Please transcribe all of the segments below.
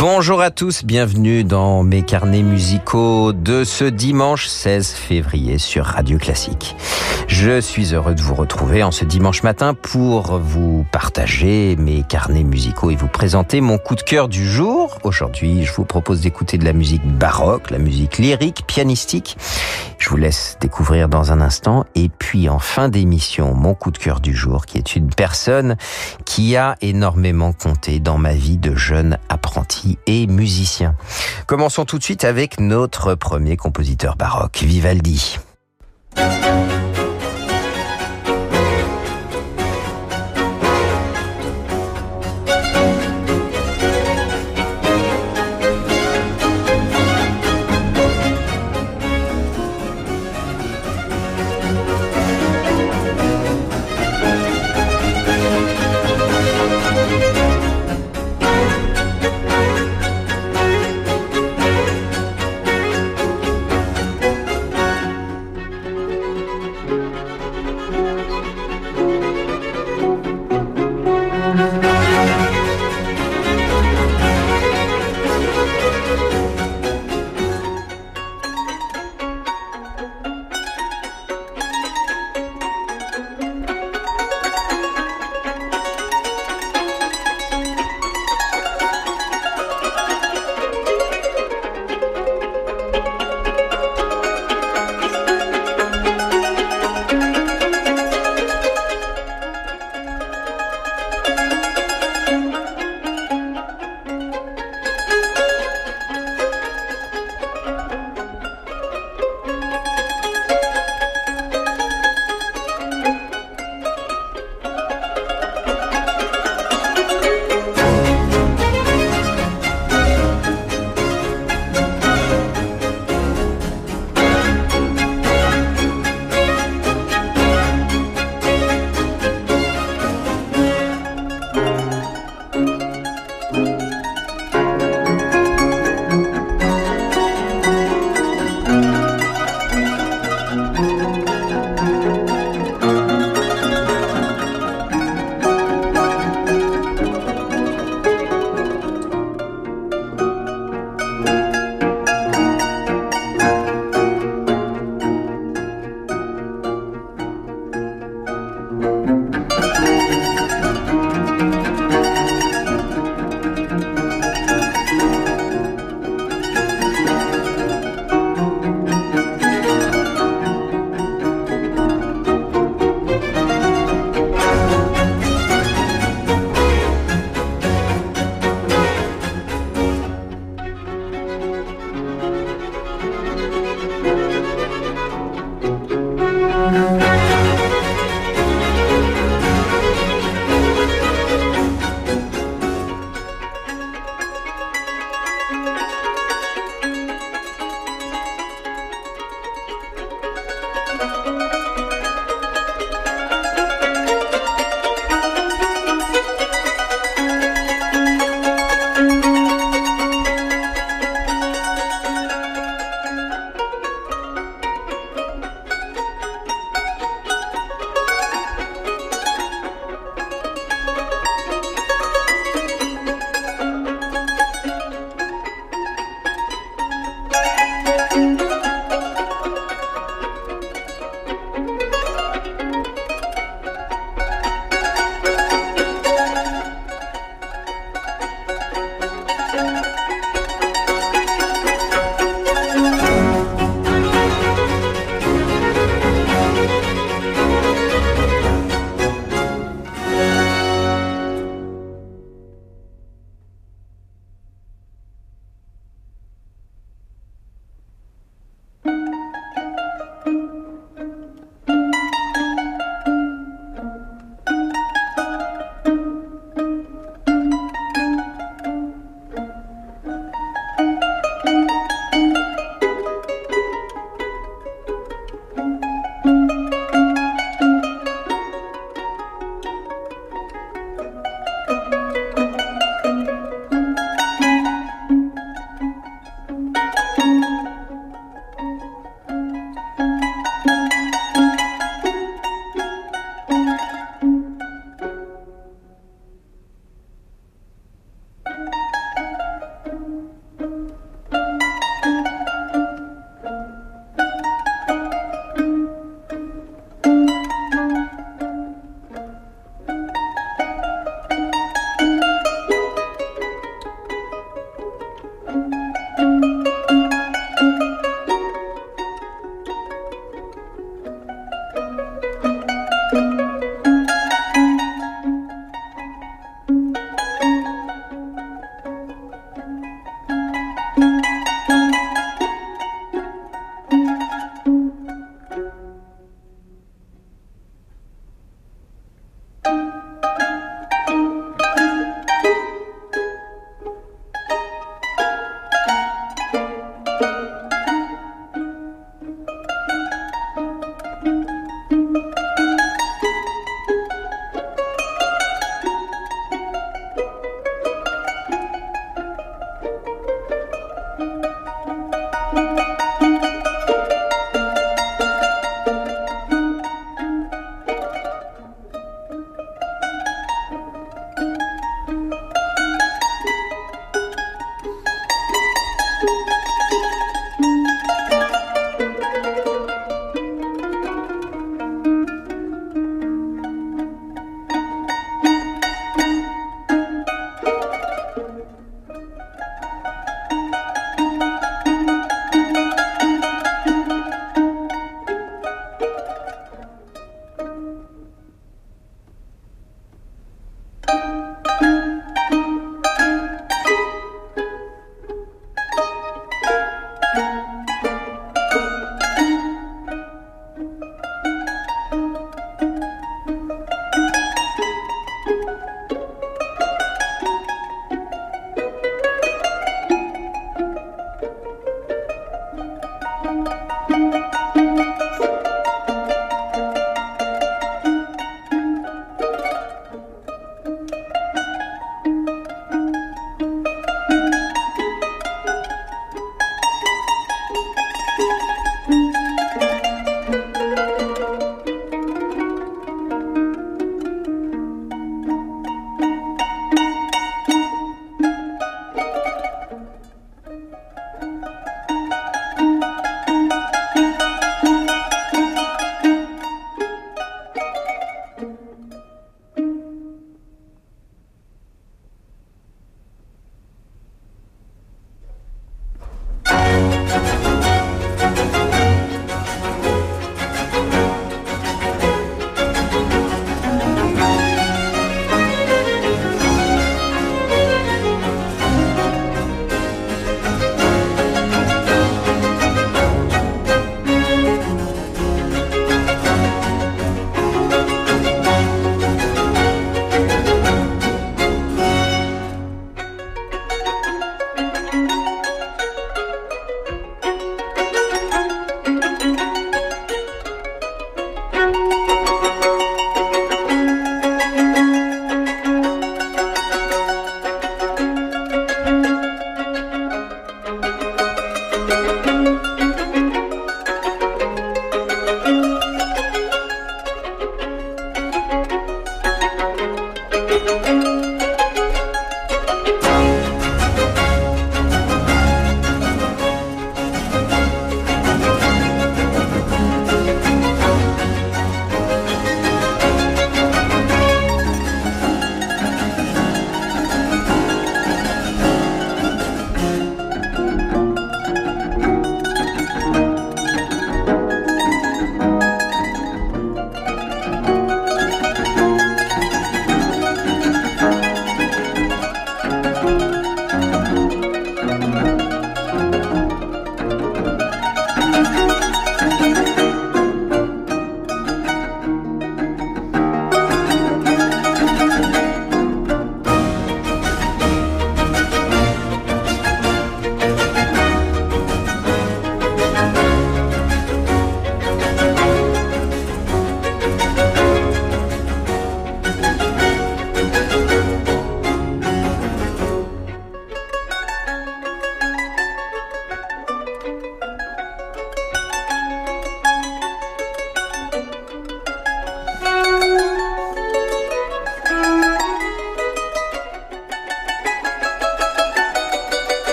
Bonjour à tous, bienvenue dans mes carnets musicaux de ce dimanche 16 février sur Radio Classique. Je suis heureux de vous retrouver en ce dimanche matin pour vous partager mes carnets musicaux et vous présenter mon coup de cœur du jour. Aujourd'hui, je vous propose d'écouter de la musique baroque, la musique lyrique, pianistique. Je vous laisse découvrir dans un instant. Et puis en fin d'émission, mon coup de cœur du jour, qui est une personne qui a énormément compté dans ma vie de jeune apprenti et musicien. Commençons tout de suite avec notre premier compositeur baroque, Vivaldi.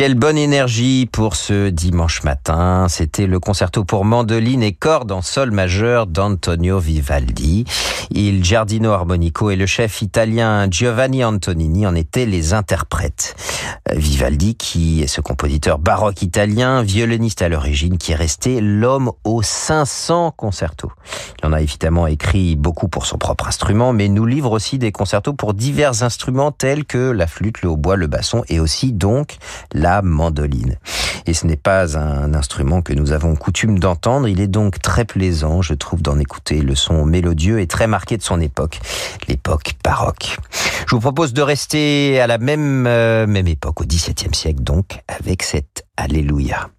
Quelle bonne énergie pour ce dimanche matin. C'était le concerto pour mandoline et cordes en sol majeur d'Antonio Vivaldi. Il Giardino Armonico et le chef italien Giovanni Antonini en étaient les interprètes. Vivaldi, qui est ce compositeur baroque italien, violoniste à l'origine, qui est resté l'homme aux 500 concertos. En a évidemment écrit beaucoup pour son propre instrument, mais nous livre aussi des concertos pour divers instruments tels que la flûte, le hautbois, le basson et aussi donc la mandoline. Et ce n'est pas un instrument que nous avons coutume d'entendre, il est donc très plaisant, je trouve, d'en écouter le son mélodieux et très marqué de son époque, l'époque baroque. Je vous propose de rester à la même, euh, même époque, au XVIIe siècle donc, avec cette Alléluia.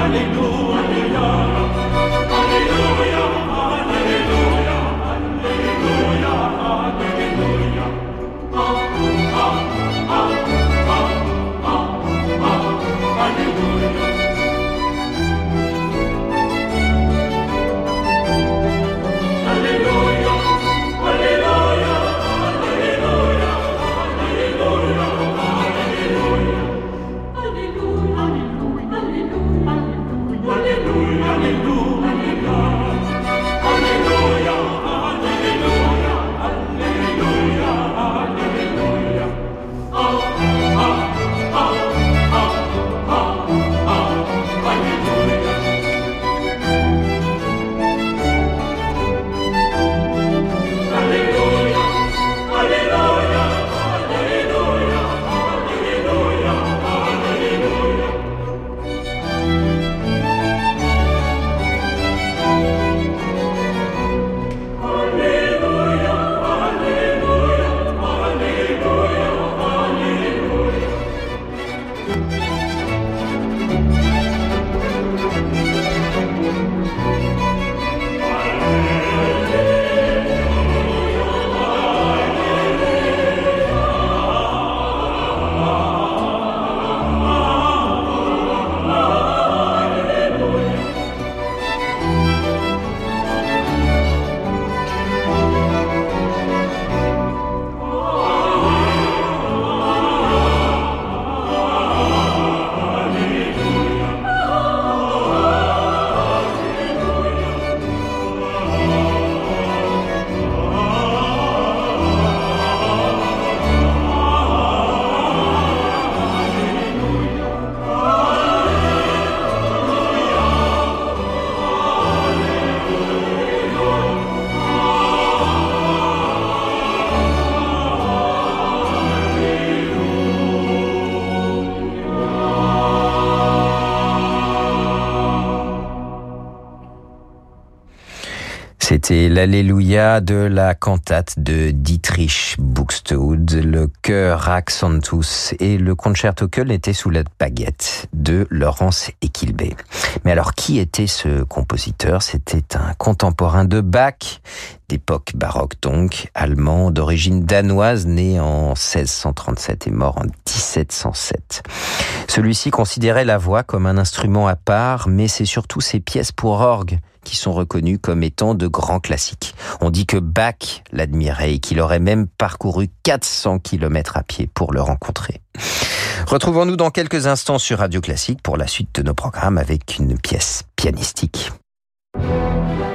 Hallelujah. C'est l'Alléluia de la cantate de Dietrich Buxtehude, le chœur Accentus et le concerto Köln était sous la baguette de Laurence Equilbé. Mais alors, qui était ce compositeur? C'était un contemporain de Bach, d'époque baroque donc, allemand, d'origine danoise, né en 1637 et mort en 1707. Celui-ci considérait la voix comme un instrument à part, mais c'est surtout ses pièces pour orgue qui sont reconnus comme étant de grands classiques. On dit que Bach l'admirait et qu'il aurait même parcouru 400 km à pied pour le rencontrer. Retrouvons-nous dans quelques instants sur Radio Classique pour la suite de nos programmes avec une pièce pianistique.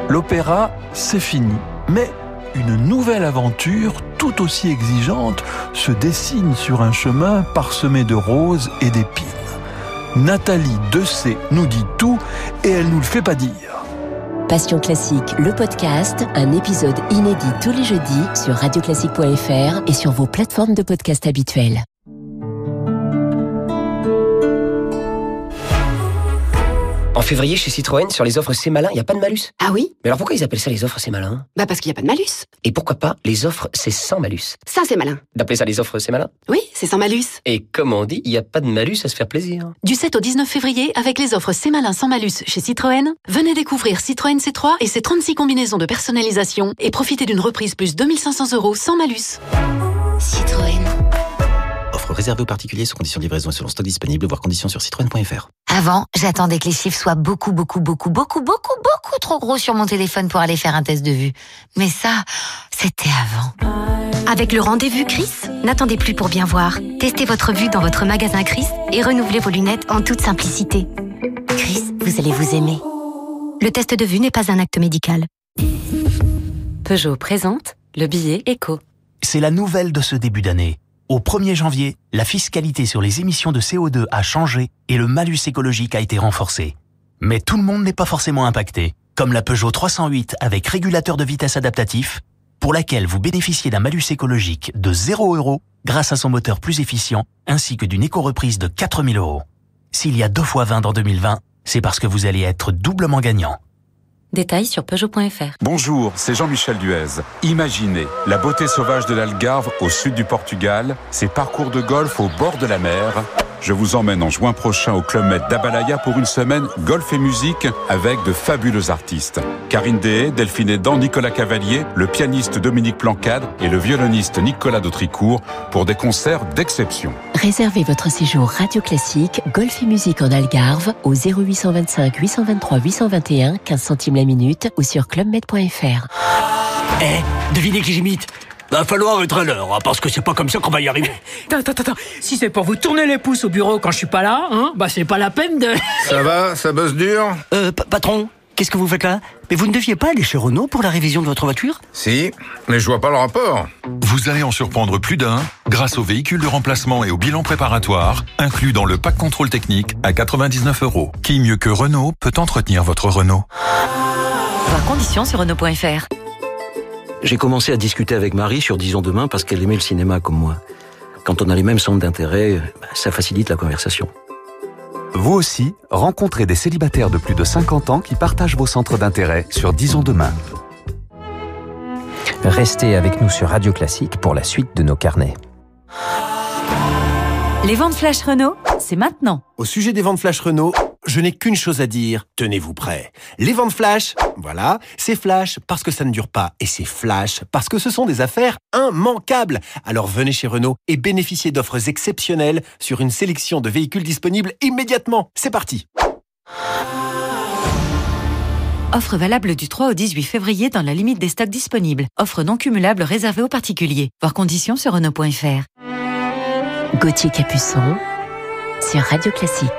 L'opéra, c'est fini, mais une nouvelle aventure tout aussi exigeante se dessine sur un chemin parsemé de roses et d'épines. Nathalie Dessay nous dit tout et elle nous le fait pas dire. Passion classique, le podcast, un épisode inédit tous les jeudis sur radioclassique.fr et sur vos plateformes de podcast habituelles. En février, chez Citroën, sur les offres C'est Malin, il n'y a pas de malus. Ah oui? Mais alors pourquoi ils appellent ça les offres C'est Malin Bah parce qu'il n'y a pas de malus. Et pourquoi pas les offres C'est sans malus? Ça, c'est malin. D'appeler ça les offres C'est Malin Oui, c'est sans malus. Et comme on dit, il n'y a pas de malus à se faire plaisir. Du 7 au 19 février, avec les offres C'est malin sans malus chez Citroën, venez découvrir Citroën C3 et ses 36 combinaisons de personnalisation et profitez d'une reprise plus 2500 euros sans malus. Citroën. Offre réservée aux particuliers sous conditions de livraison et selon stock disponible, voire conditions sur citroën.fr. Avant, j'attendais que les chiffres soient beaucoup, beaucoup, beaucoup, beaucoup, beaucoup, beaucoup trop gros sur mon téléphone pour aller faire un test de vue. Mais ça, c'était avant. Avec le rendez-vous Chris, n'attendez plus pour bien voir. Testez votre vue dans votre magasin Chris et renouvelez vos lunettes en toute simplicité. Chris, vous allez vous aimer. Le test de vue n'est pas un acte médical. Peugeot présente le billet éco. C'est la nouvelle de ce début d'année. Au 1er janvier, la fiscalité sur les émissions de CO2 a changé et le malus écologique a été renforcé. Mais tout le monde n'est pas forcément impacté, comme la Peugeot 308 avec régulateur de vitesse adaptatif, pour laquelle vous bénéficiez d'un malus écologique de 0 euros grâce à son moteur plus efficient, ainsi que d'une éco-reprise de 4000 euros. S'il y a deux fois 20 dans 2020, c'est parce que vous allez être doublement gagnant. Détails sur Peugeot.fr. Bonjour, c'est Jean-Michel Duez. Imaginez la beauté sauvage de l'Algarve au sud du Portugal, ses parcours de golf au bord de la mer. Je vous emmène en juin prochain au Club Med d'Abalaya pour une semaine golf et musique avec de fabuleux artistes. Karine Deshaies, Delphine Edan, Nicolas Cavalier, le pianiste Dominique Plancade et le violoniste Nicolas Dautricourt pour des concerts d'exception. Réservez votre séjour Radio Classique, Golf et musique en Algarve au 0825 823 821, 15 centimes la minute ou sur clubmed.fr. Eh, devinez qui j'imite Va falloir être à l'heure, hein, parce que c'est pas comme ça qu'on va y arriver. Attends, attends, attends. Si c'est pour vous tourner les pouces au bureau quand je suis pas là, hein, bah c'est pas la peine de. Ça va, ça bosse dur? Euh, patron, qu'est-ce que vous faites là? Mais vous ne deviez pas aller chez Renault pour la révision de votre voiture? Si, mais je vois pas le rapport. Vous allez en surprendre plus d'un grâce au véhicule de remplacement et au bilan préparatoire inclus dans le pack contrôle technique à 99 euros. Qui mieux que Renault peut entretenir votre Renault? Voir conditions sur Renault.fr. J'ai commencé à discuter avec Marie sur Disons demain parce qu'elle aimait le cinéma comme moi. Quand on a les mêmes centres d'intérêt, bah, ça facilite la conversation. Vous aussi, rencontrez des célibataires de plus de 50 ans qui partagent vos centres d'intérêt sur Disons demain. Restez avec nous sur Radio Classique pour la suite de nos carnets. Les ventes flash Renault, c'est maintenant. Au sujet des ventes flash Renault, je n'ai qu'une chose à dire. Tenez-vous prêts. Les ventes flash, voilà, c'est flash parce que ça ne dure pas. Et c'est flash parce que ce sont des affaires immanquables. Alors venez chez Renault et bénéficiez d'offres exceptionnelles sur une sélection de véhicules disponibles immédiatement. C'est parti. Offre valable du 3 au 18 février dans la limite des stocks disponibles. Offre non cumulable réservée aux particuliers. Voir conditions sur Renault.fr. Gauthier Capuçon sur Radio Classique.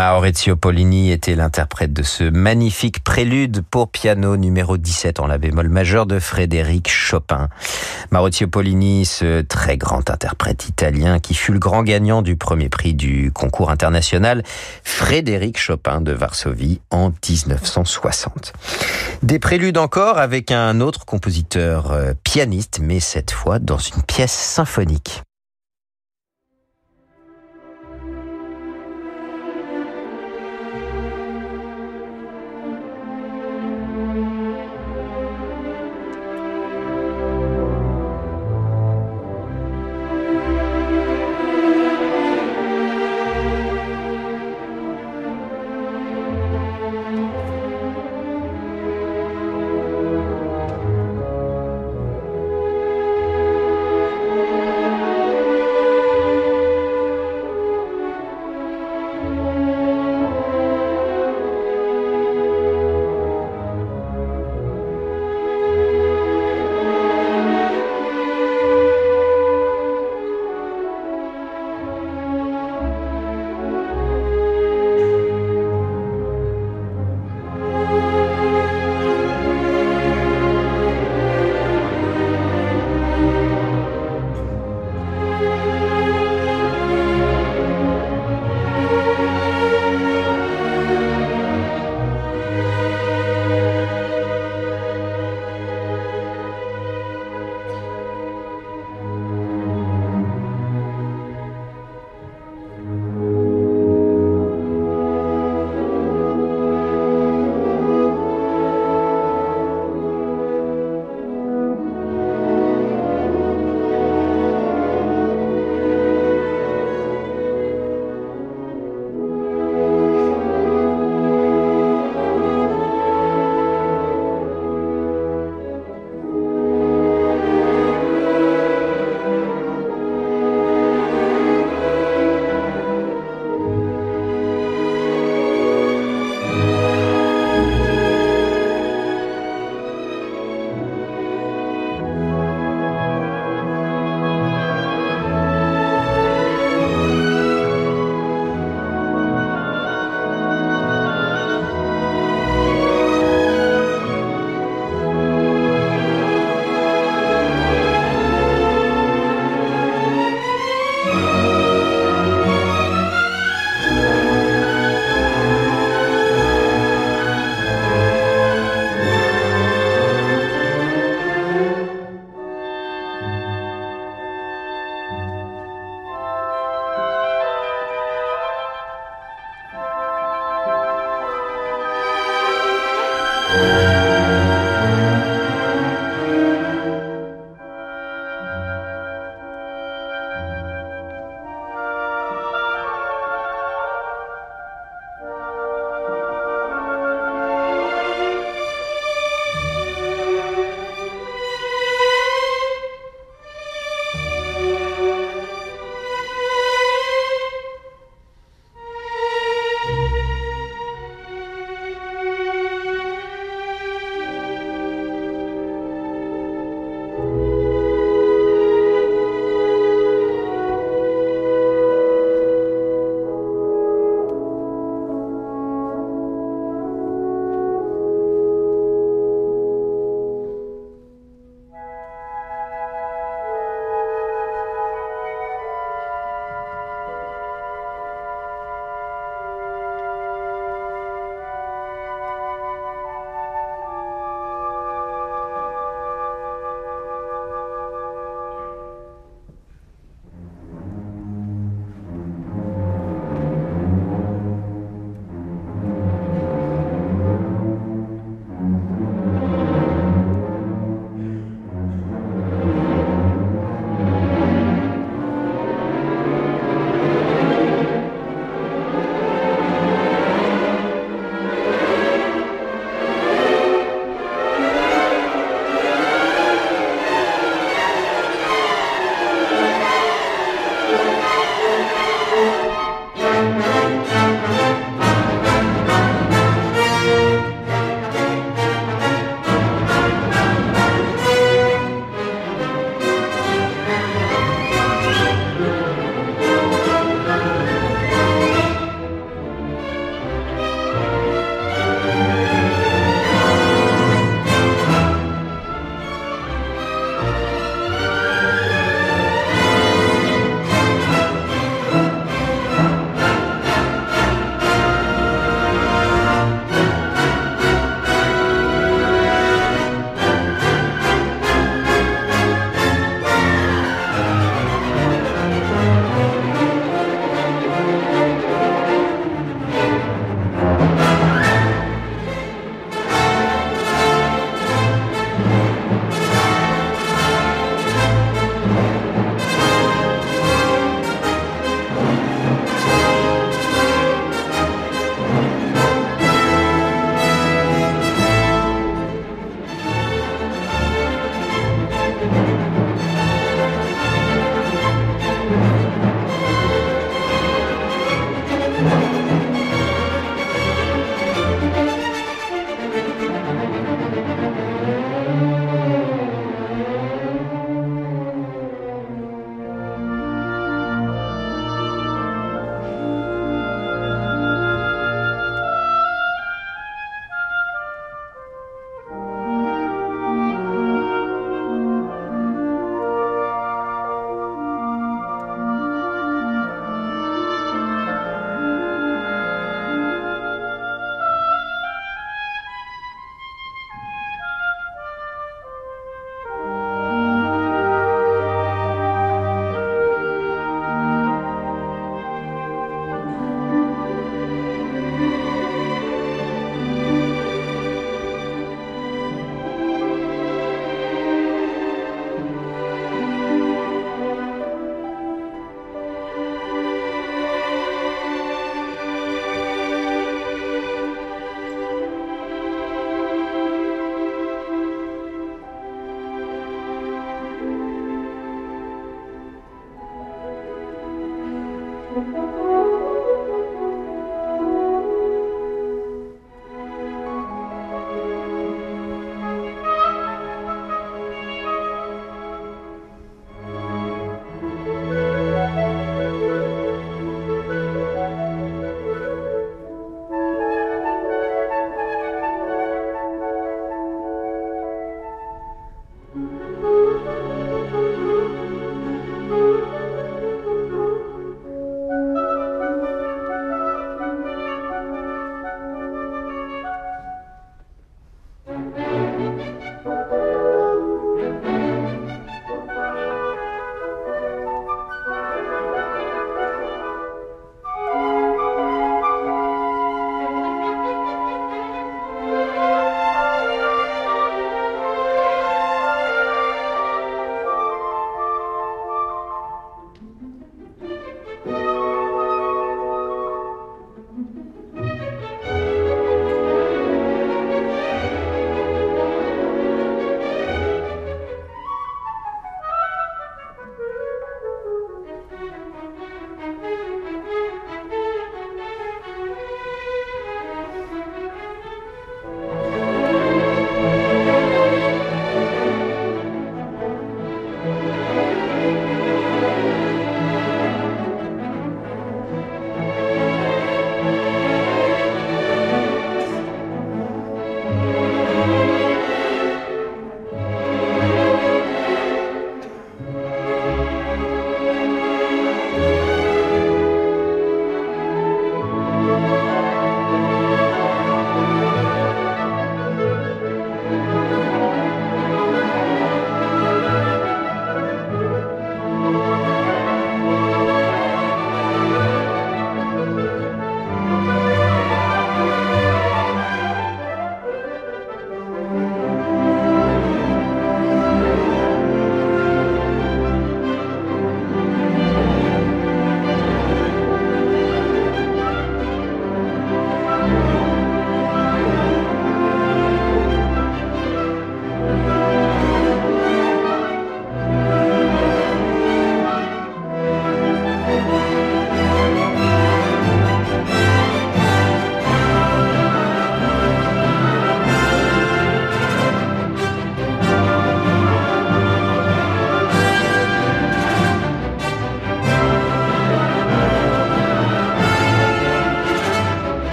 Maurizio Pollini était l'interprète de ce magnifique prélude pour piano numéro 17 en la bémol majeur de Frédéric Chopin. Maurizio Pollini, ce très grand interprète italien qui fut le grand gagnant du premier prix du concours international Frédéric Chopin de Varsovie en 1960. Des préludes encore avec un autre compositeur euh, pianiste, mais cette fois dans une pièce symphonique.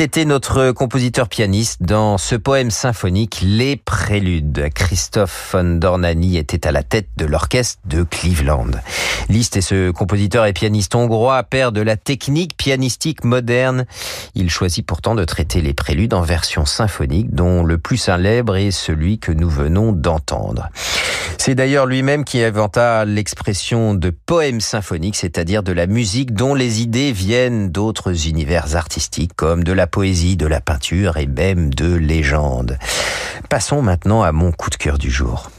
Était notre compositeur pianiste dans ce poème symphonique Les Préludes. Christophe von Dornani était à la tête de l'orchestre de Cleveland. Liszt est ce compositeur et pianiste hongrois, père de la technique pianistique moderne. Il choisit pourtant de traiter les préludes en version symphonique, dont le plus célèbre est celui que nous venons d'entendre. C'est d'ailleurs lui-même qui inventa l'expression de poème symphonique, c'est-à-dire de la musique dont les idées viennent d'autres univers artistiques comme de la poésie, de la peinture et même de légendes. Passons maintenant à mon coup de cœur du jour.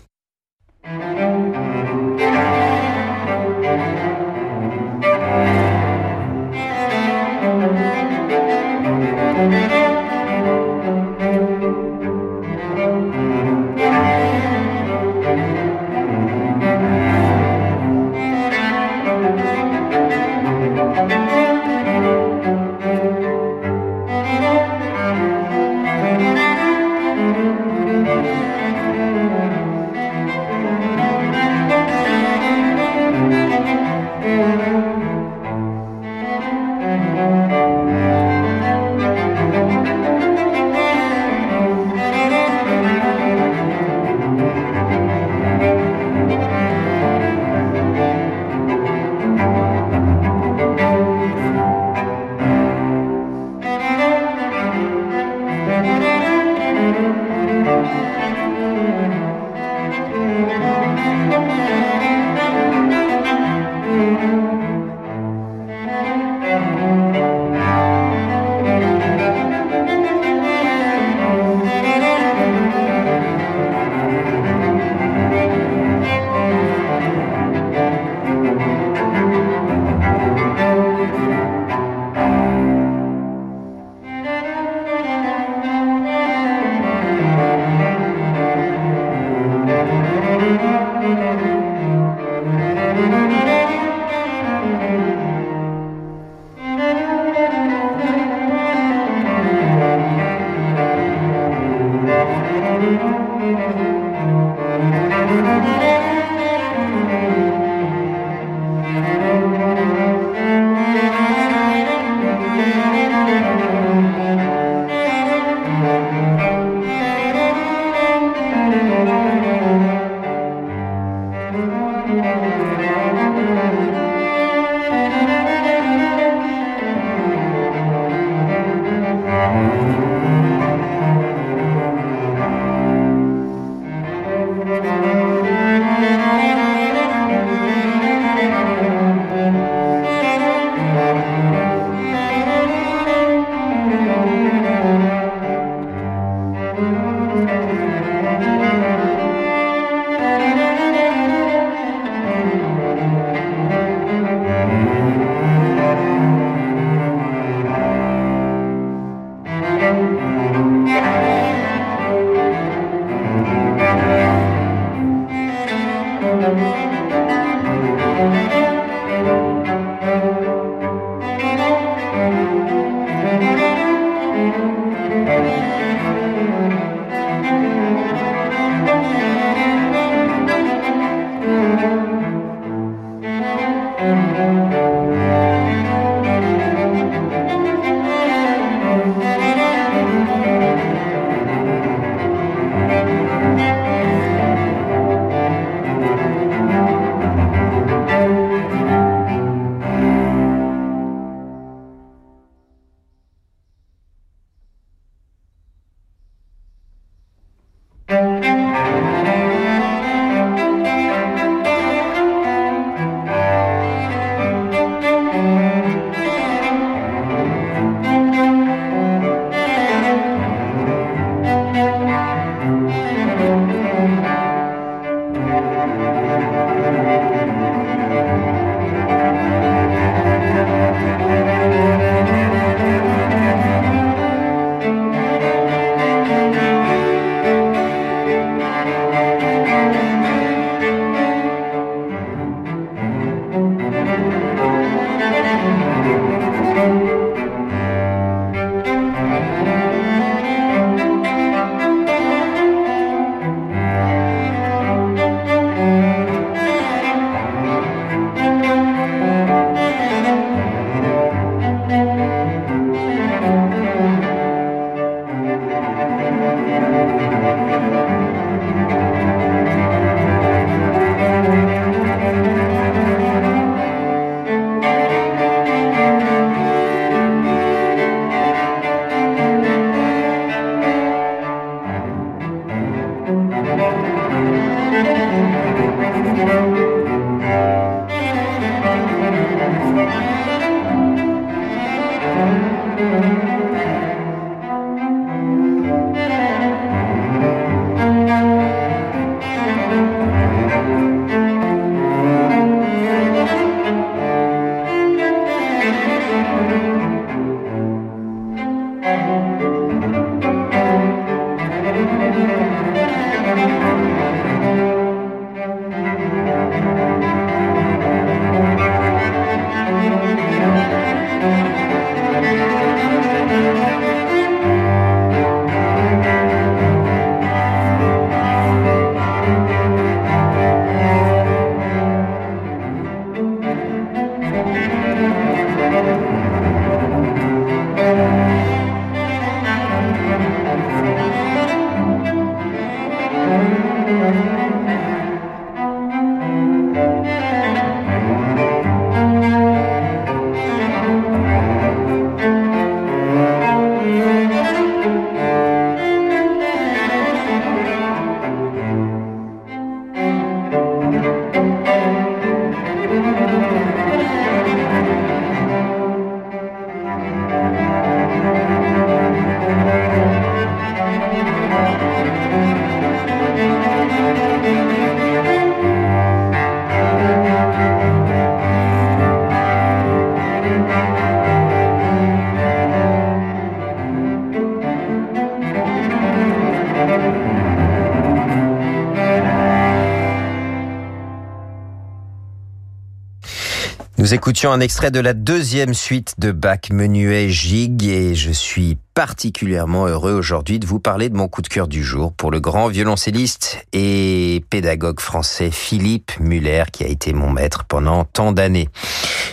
Nous écoutions un extrait de la deuxième suite de Bach Menuet Gig et je suis particulièrement heureux aujourd'hui de vous parler de mon coup de cœur du jour pour le grand violoncelliste et pédagogue français Philippe Muller qui a été mon maître pendant tant d'années.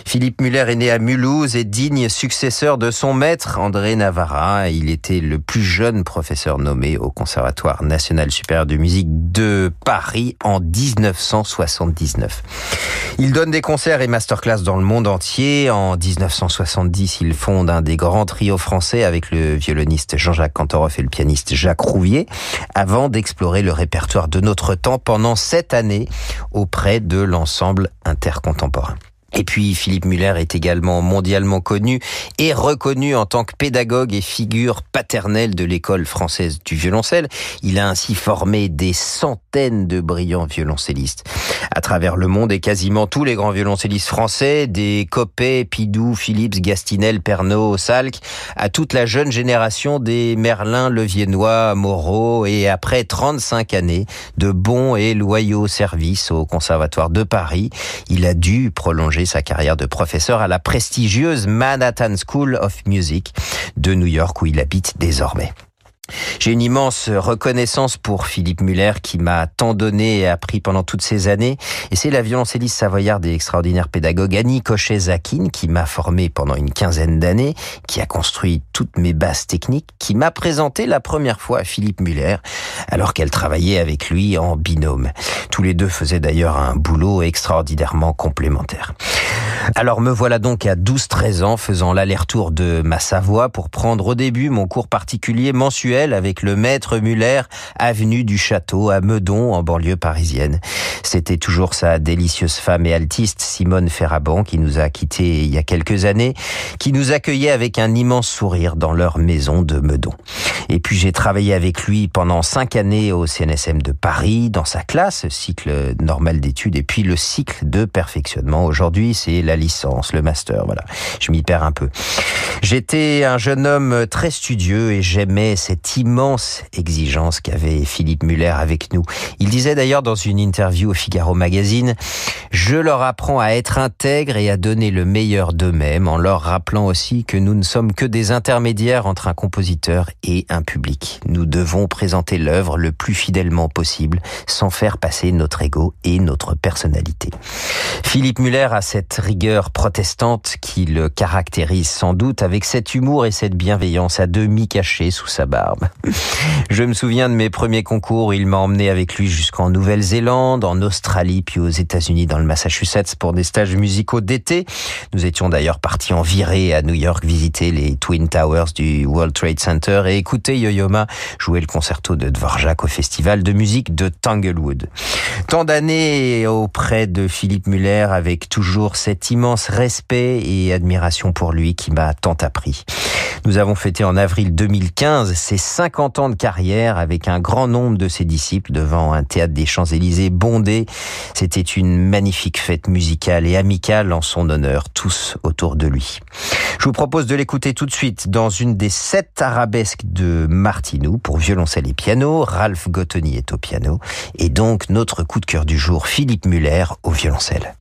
Philippe Muller est né à Mulhouse et digne successeur de son maître André Navarra. Il était le plus jeune professeur nommé au Conservatoire national supérieur de musique de Paris en 1979. Il donne des concerts et masterclass dans le monde entier. En 1970, il fonde un des grands trios français avec le violoniste Jean-Jacques Cantoroff et le pianiste Jacques Rouvier, avant d'explorer le répertoire de notre temps pendant sept années auprès de l'ensemble intercontemporain. Et puis Philippe Muller est également mondialement connu et reconnu en tant que pédagogue et figure paternelle de l'école française du violoncelle. Il a ainsi formé des centaines de brillants violoncellistes à travers le monde et quasiment tous les grands violoncellistes français, des Coppet, Pidou, Philips, Gastinel, Pernod, Salk, à toute la jeune génération des Merlin, Le Viennois, Moreau et après 35 années de bons et loyaux services au Conservatoire de Paris, il a dû prolonger sa carrière de professeur à la prestigieuse Manhattan School of Music de New York où il habite désormais. J'ai une immense reconnaissance pour Philippe Muller qui m'a tant donné et appris pendant toutes ces années. Et c'est la violoncelliste savoyarde et extraordinaire pédagogue Annie Cochet-Zakin qui m'a formé pendant une quinzaine d'années, qui a construit toutes mes bases techniques, qui m'a présenté la première fois à Philippe Muller alors qu'elle travaillait avec lui en binôme. Tous les deux faisaient d'ailleurs un boulot extraordinairement complémentaire. Alors me voilà donc à 12-13 ans faisant l'aller-retour de ma Savoie pour prendre au début mon cours particulier mensuel avec le maître Muller, avenue du Château à Meudon en banlieue parisienne. C'était toujours sa délicieuse femme et altiste Simone Ferrabon qui nous a quittés il y a quelques années, qui nous accueillait avec un immense sourire dans leur maison de Meudon. Et puis j'ai travaillé avec lui pendant cinq années au CNSM de Paris, dans sa classe, cycle normal d'études, et puis le cycle de perfectionnement. Aujourd'hui, c'est la licence, le master, voilà. Je m'y perds un peu. J'étais un jeune homme très studieux et j'aimais cette immense exigence qu'avait Philippe Muller avec nous. Il disait d'ailleurs dans une interview au Figaro Magazine, je leur apprends à être intègres et à donner le meilleur d'eux-mêmes en leur rappelant aussi que nous ne sommes que des intermédiaires entre un compositeur et un public. Nous devons présenter l'œuvre le plus fidèlement possible sans faire passer notre ego et notre personnalité. Philippe Muller a cette rigueur protestante qui le caractérise sans doute avec cet humour et cette bienveillance à demi cachée sous sa barbe. Je me souviens de mes premiers concours, il m'a emmené avec lui jusqu'en Nouvelle-Zélande, en Australie, puis aux États-Unis dans le Massachusetts pour des stages musicaux d'été. Nous étions d'ailleurs partis en virée à New York visiter les Twin Towers du World Trade Center et écouter Yo-Yo Ma jouer le concerto de Dvorak au festival de musique de Tanglewood. Tant d'années auprès de Philippe Muller avec toujours cet immense respect et admiration pour lui qui m'a tant appris. Nous avons fêté en avril 2015 ses 50 ans de carrière avec un grand nombre de ses disciples devant un théâtre des Champs-Élysées bondé. C'était une magnifique fête musicale et amicale en son honneur, tous autour de lui. Je vous propose de l'écouter tout de suite dans une des sept arabesques de Martinou pour violoncelle et piano. Ralph Gottoni est au piano et donc notre coup de cœur du jour, Philippe Muller au violoncelle.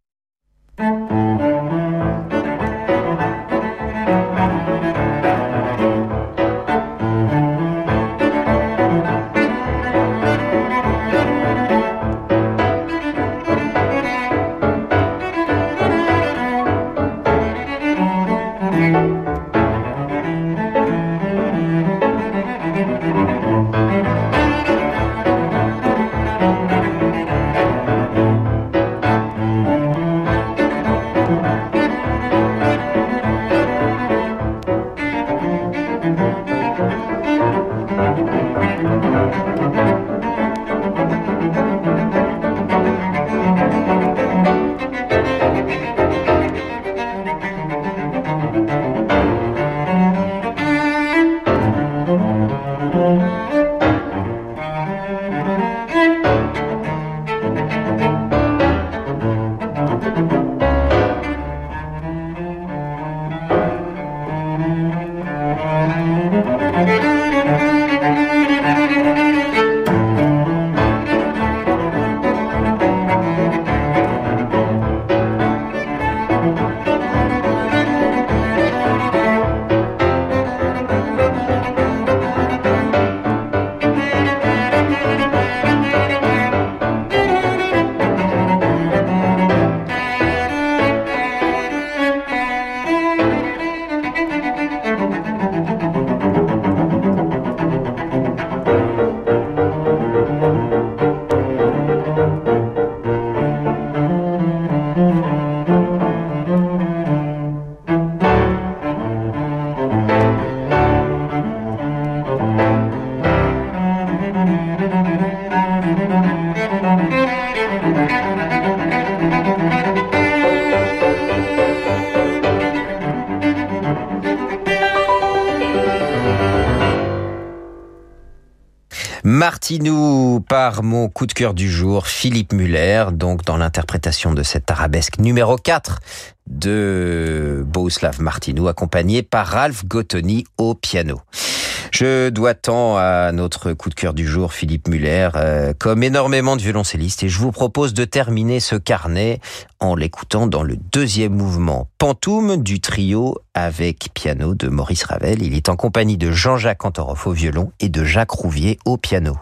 Martinou par mon coup de cœur du jour, Philippe Muller, donc dans l'interprétation de cette arabesque numéro 4 de Bohuslav Martinou, accompagné par Ralph Gottoni au piano. Je dois tant à notre coup de cœur du jour, Philippe Muller, euh, comme énormément de violoncellistes, et je vous propose de terminer ce carnet en l'écoutant dans le deuxième mouvement, Pantoum du trio avec piano de Maurice Ravel. Il est en compagnie de Jean-Jacques Antoroff au violon et de Jacques Rouvier au piano.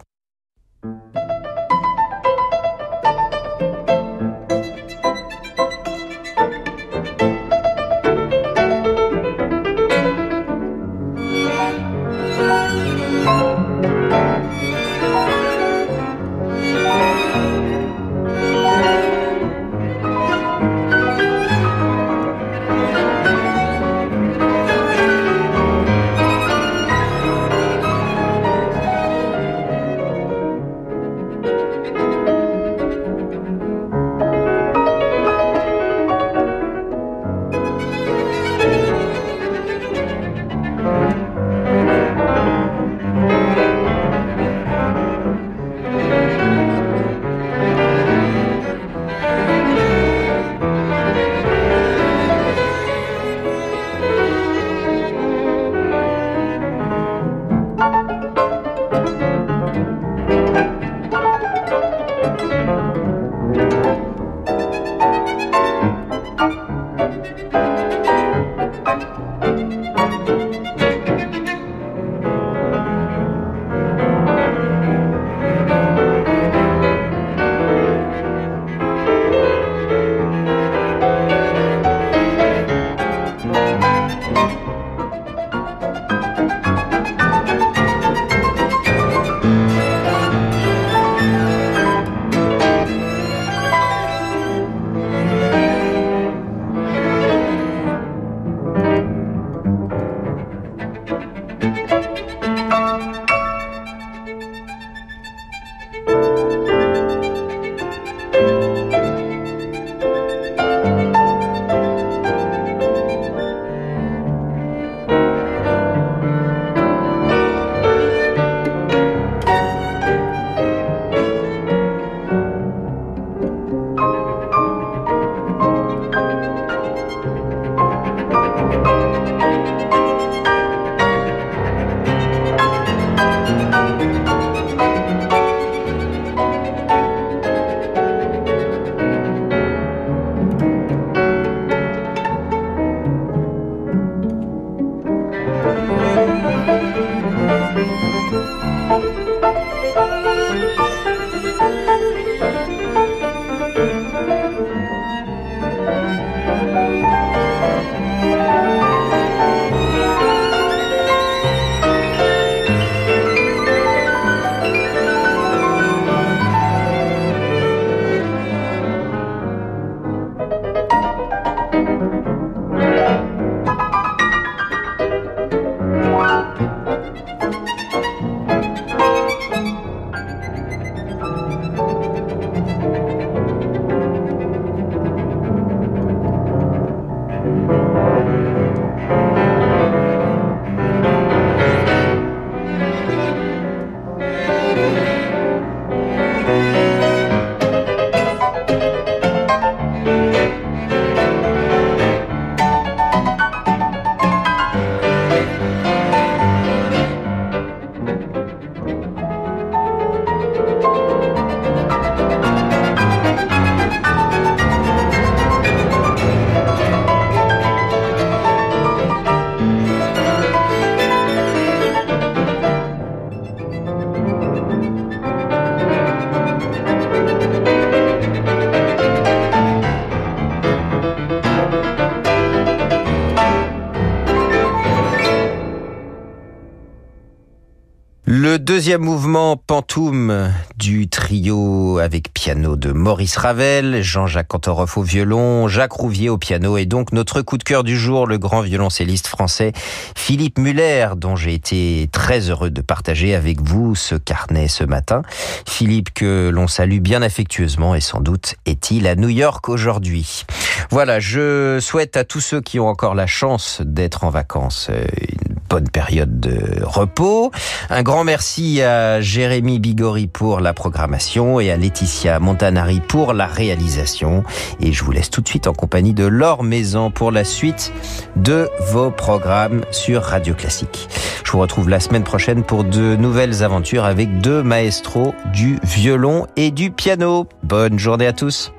Deuxième mouvement Pantoum du trio avec piano de Maurice Ravel, Jean-Jacques Cantoroff au violon, Jacques Rouvier au piano et donc notre coup de cœur du jour, le grand violoncelliste français Philippe Muller, dont j'ai été très heureux de partager avec vous ce carnet ce matin. Philippe que l'on salue bien affectueusement et sans doute est-il à New York aujourd'hui. Voilà, je souhaite à tous ceux qui ont encore la chance d'être en vacances euh, une bonne période de repos. Un grand merci à Jérémy Bigori pour la programmation et à Laetitia Montanari pour la réalisation. Et je vous laisse tout de suite en compagnie de Laure Maison pour la suite de vos programmes sur Radio Classique. Je vous retrouve la semaine prochaine pour de nouvelles aventures avec deux maestros du violon et du piano. Bonne journée à tous.